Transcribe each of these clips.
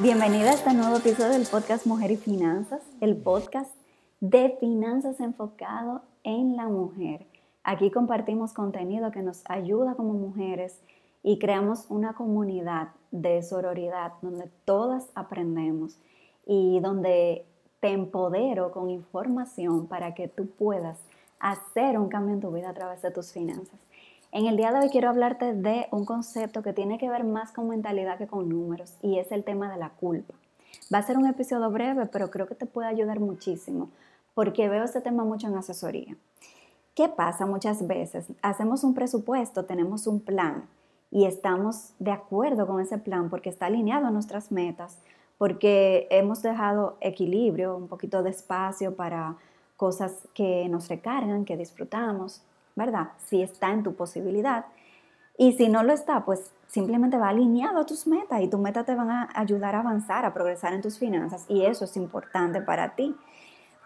Bienvenida a este nuevo episodio del podcast Mujer y Finanzas, el podcast de finanzas enfocado en la mujer. Aquí compartimos contenido que nos ayuda como mujeres y creamos una comunidad de sororidad donde todas aprendemos y donde te empodero con información para que tú puedas hacer un cambio en tu vida a través de tus finanzas. En el día de hoy quiero hablarte de un concepto que tiene que ver más con mentalidad que con números y es el tema de la culpa. Va a ser un episodio breve, pero creo que te puede ayudar muchísimo porque veo este tema mucho en asesoría. ¿Qué pasa muchas veces? Hacemos un presupuesto, tenemos un plan y estamos de acuerdo con ese plan porque está alineado a nuestras metas, porque hemos dejado equilibrio, un poquito de espacio para cosas que nos recargan, que disfrutamos ¿verdad? Si está en tu posibilidad. Y si no lo está, pues simplemente va alineado a tus metas y tus metas te van a ayudar a avanzar, a progresar en tus finanzas y eso es importante para ti.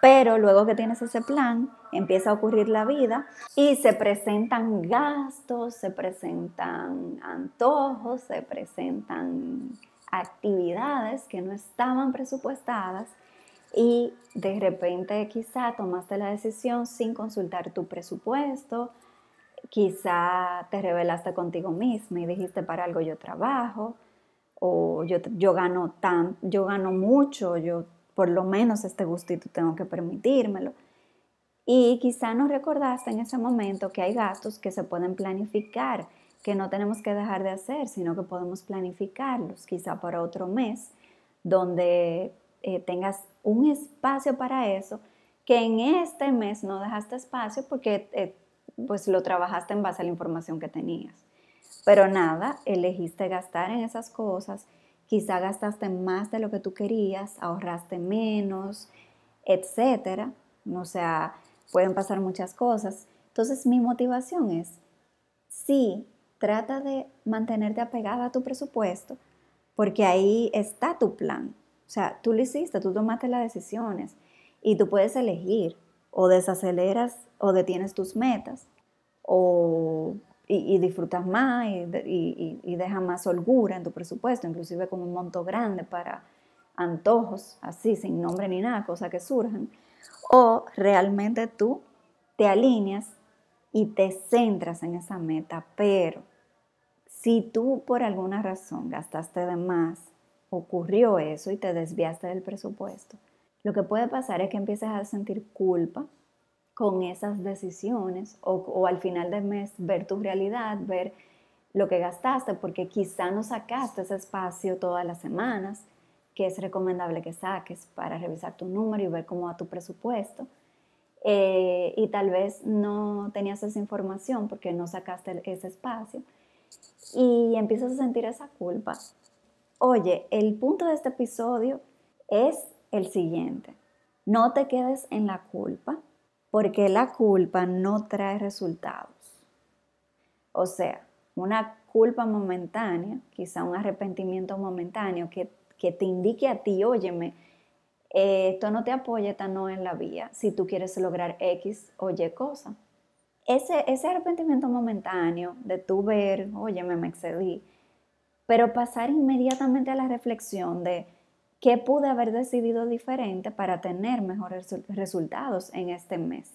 Pero luego que tienes ese plan, empieza a ocurrir la vida y se presentan gastos, se presentan antojos, se presentan actividades que no estaban presupuestadas y de repente quizá tomaste la decisión sin consultar tu presupuesto, quizá te revelaste contigo misma y dijiste para algo yo trabajo o yo, yo gano tan, yo gano mucho, yo por lo menos este gustito tengo que permitírmelo. Y quizá no recordaste en ese momento que hay gastos que se pueden planificar, que no tenemos que dejar de hacer, sino que podemos planificarlos, quizá para otro mes, donde eh, tengas un espacio para eso, que en este mes no dejaste espacio porque eh, pues lo trabajaste en base a la información que tenías. Pero nada, elegiste gastar en esas cosas, quizá gastaste más de lo que tú querías, ahorraste menos, etcétera. O sea, pueden pasar muchas cosas. Entonces, mi motivación es, sí, trata de mantenerte apegada a tu presupuesto, porque ahí está tu plan. O sea, tú lo hiciste, tú tomaste las decisiones y tú puedes elegir o desaceleras o detienes tus metas o, y, disfrutas más y, y, dejas más holgura en tu presupuesto, inclusive con un monto grande para antojos, así, sin nombre ni nada, cosas que surjan. O realmente tú te alineas y te centras en esa meta, pero si tú por alguna razón gastaste de más ocurrió eso y te desviaste del presupuesto, lo que puede pasar es que empieces a sentir culpa con esas decisiones o, al final del mes ver tu realidad, ver lo que gastaste, porque quizá no sacaste ese espacio todas las semanas, que es recomendable que saques para revisar tu número y ver cómo va tu presupuesto. Eh, y tal vez no tenías esa información porque no sacaste ese espacio y empiezas a sentir esa culpa Oye, el punto de este episodio es el siguiente. No te quedes en la culpa, porque la culpa no trae resultados. O sea, una culpa momentánea, quizá un arrepentimiento momentáneo que, te indique a ti, óyeme, esto no te apoya, esta no en la vía, si tú quieres lograr X o Y cosa. Ese, ese arrepentimiento momentáneo de tú ver, óyeme, me excedí, pero pasar inmediatamente a la reflexión de qué pude haber decidido diferente para tener mejores resultados en este mes.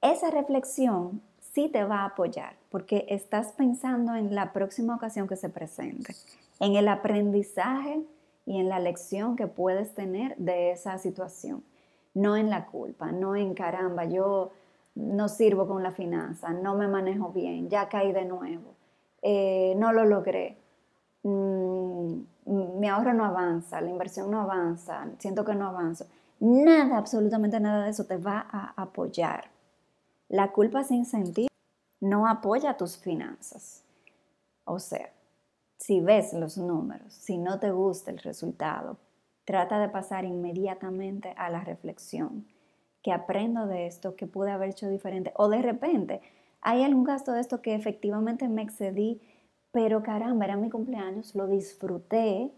Esa reflexión sí te va a apoyar porque estás pensando en la próxima ocasión que se presente, en el aprendizaje y en la lección que puedes tener de esa situación, no en la culpa, no en caramba, yo no sirvo con la finanza, no me manejo bien, ya caí de nuevo, eh, no lo logré. Mm, mi ahorro no avanza, la inversión no avanza, siento que no avanzo. Nada, absolutamente nada de eso te va a apoyar. La culpa sin sentido no apoya tus finanzas. O sea, si ves los números, si no te gusta el resultado, trata de pasar inmediatamente a la reflexión. ¿Qué aprendo de esto? ¿Qué pude haber hecho diferente? O de repente, hay algún gasto de esto que efectivamente me excedí, pero caramba, era mi cumpleaños, lo disfruté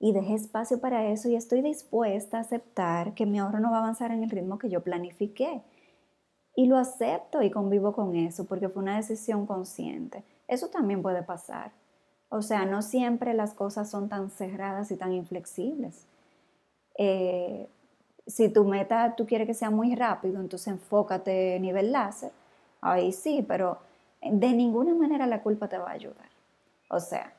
y dejé espacio para eso y estoy dispuesta a aceptar que mi ahorro no va a avanzar en el ritmo que yo planifiqué. Y lo acepto y convivo con eso porque fue una decisión consciente. Eso también puede pasar. O sea, no siempre las cosas son tan cerradas y tan inflexibles. Eh, si tu meta tú quieres que sea muy rápido, entonces enfócate nivel láser. Ahí sí, pero de ninguna manera la culpa te va a ayudar. O sea,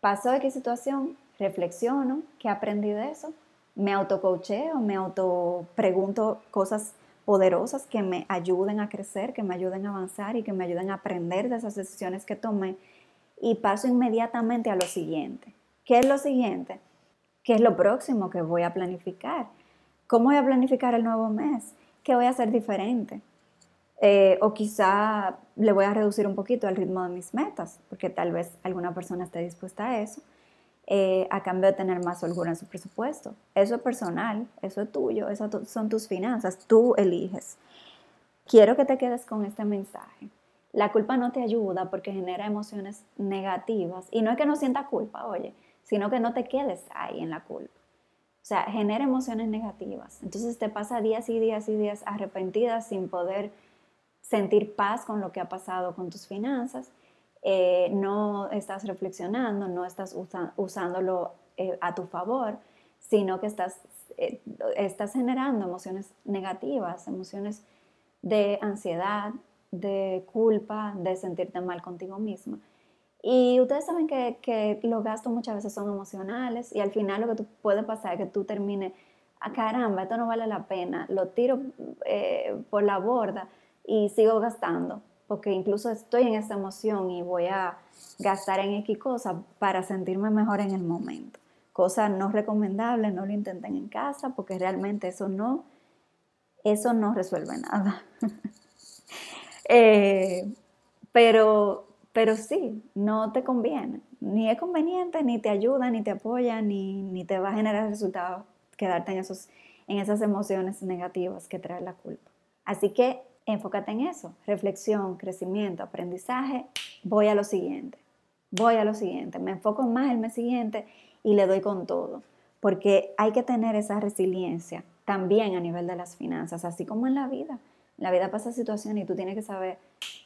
pasó de qué situación, reflexiono, ¿qué aprendí de eso? Me autocoacheo, me autopregunto cosas poderosas que me ayuden a crecer, que me ayuden a avanzar y que me ayuden a aprender de esas decisiones que tomé y paso inmediatamente a lo siguiente. ¿Qué es lo siguiente? ¿Qué es lo próximo que voy a planificar? ¿Cómo voy a planificar el nuevo mes? ¿Qué voy a hacer diferente? Eh, o quizá le voy a reducir un poquito el ritmo de mis metas, porque tal vez alguna persona esté dispuesta a eso, eh, a cambio de tener más holgura en su presupuesto. Eso es personal, eso es tuyo, esas son tus finanzas, tú eliges. Quiero que te quedes con este mensaje. La culpa no te ayuda porque genera emociones negativas. Y no es que no sientas culpa, oye, sino que no te quedes ahí en la culpa. O sea, genera emociones negativas. Entonces te pasa días y días y días arrepentida sin poder sentir paz con lo que ha pasado con tus finanzas. Eh, no estás reflexionando, no estás usándolo eh, a tu favor, sino que estás, eh, estás generando emociones negativas, emociones de ansiedad, de culpa, de sentirte mal contigo misma. Y ustedes saben que, los gastos muchas veces son emocionales y al final lo que puede pasar es que tú termines, ah, caramba, esto no vale la pena, lo tiro eh, por la borda y sigo gastando, porque incluso estoy en esa emoción y voy a gastar en X cosas para sentirme mejor en el momento. Cosa no recomendable, no lo intenten en casa porque realmente eso no, eso no resuelve nada. Eh, pero, pero sí, no te conviene. Ni es conveniente, ni te ayuda, ni te apoya, ni, ni te va a generar resultados quedarte en, esos, en esas emociones negativas que trae la culpa. Así que enfócate en eso, reflexión, crecimiento, aprendizaje. Voy a lo siguiente, voy a lo siguiente. Me enfoco más el mes siguiente y le doy con todo, porque hay que tener esa resiliencia también a nivel de las finanzas, así como en la vida la vida pasa situaciones y tú tienes que saber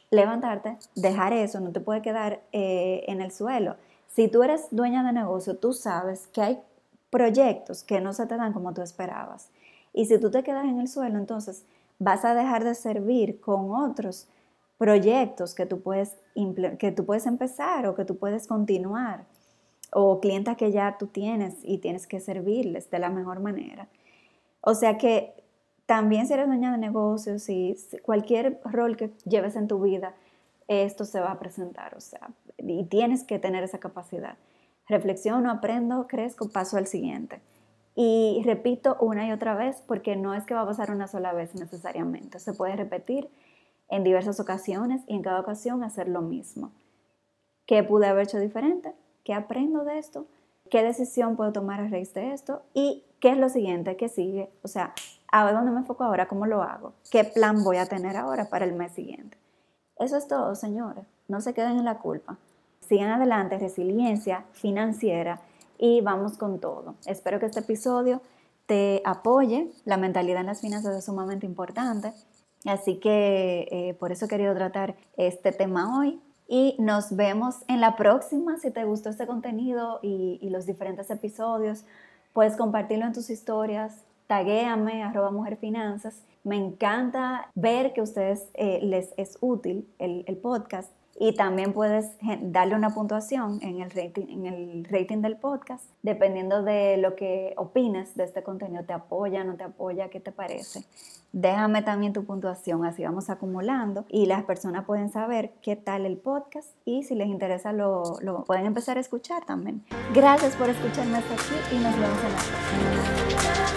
levantarte, dejar eso, no te puede quedar eh, en el suelo. Si tú eres dueña de negocio, tú sabes que hay proyectos que no se te dan como tú esperabas. Y si tú te quedas en el suelo, entonces vas a dejar de servir con otros proyectos que tú puedes, que tú puedes empezar o que tú puedes continuar, o clientes que ya tú tienes y tienes que servirles de la mejor manera. O sea que también si eres dueña de negocios y cualquier rol que lleves en tu vida, esto se va a presentar, o sea, y tienes que tener esa capacidad. Reflexiono, aprendo, crezco, paso al siguiente. Y repito una y otra vez porque no es que va a pasar una sola vez necesariamente, se puede repetir en diversas ocasiones y en cada ocasión hacer lo mismo. ¿Qué pude haber hecho diferente? ¿Qué aprendo de esto? ¿Qué decisión puedo tomar a raíz de esto? ¿Y qué es lo siguiente que sigue? O sea, ¿A dónde me enfoco ahora? ¿Cómo lo hago? ¿Qué plan voy a tener ahora para el mes siguiente? Eso es todo, señores. No se queden en la culpa. Sigan adelante, resiliencia financiera y vamos con todo. Espero que este episodio te apoye. La mentalidad en las finanzas es sumamente importante. Así que eh, por eso he querido tratar este tema hoy. Y nos vemos en la próxima. Si te gustó este contenido y, los diferentes episodios, puedes compartirlo en tus historias, taguéame, arroba mujerfinanzas. Me encanta ver que a ustedes eh, les es útil el, podcast y también puedes darle una puntuación en el, rating, en el rating del podcast, dependiendo de lo que opines de este contenido. ¿Te apoya, no te apoya? ¿Qué te parece? Déjame también tu puntuación, así vamos acumulando y las personas pueden saber qué tal el podcast y si les interesa lo, lo pueden empezar a escuchar también. Gracias por escucharme hasta aquí y nos vemos en la próxima.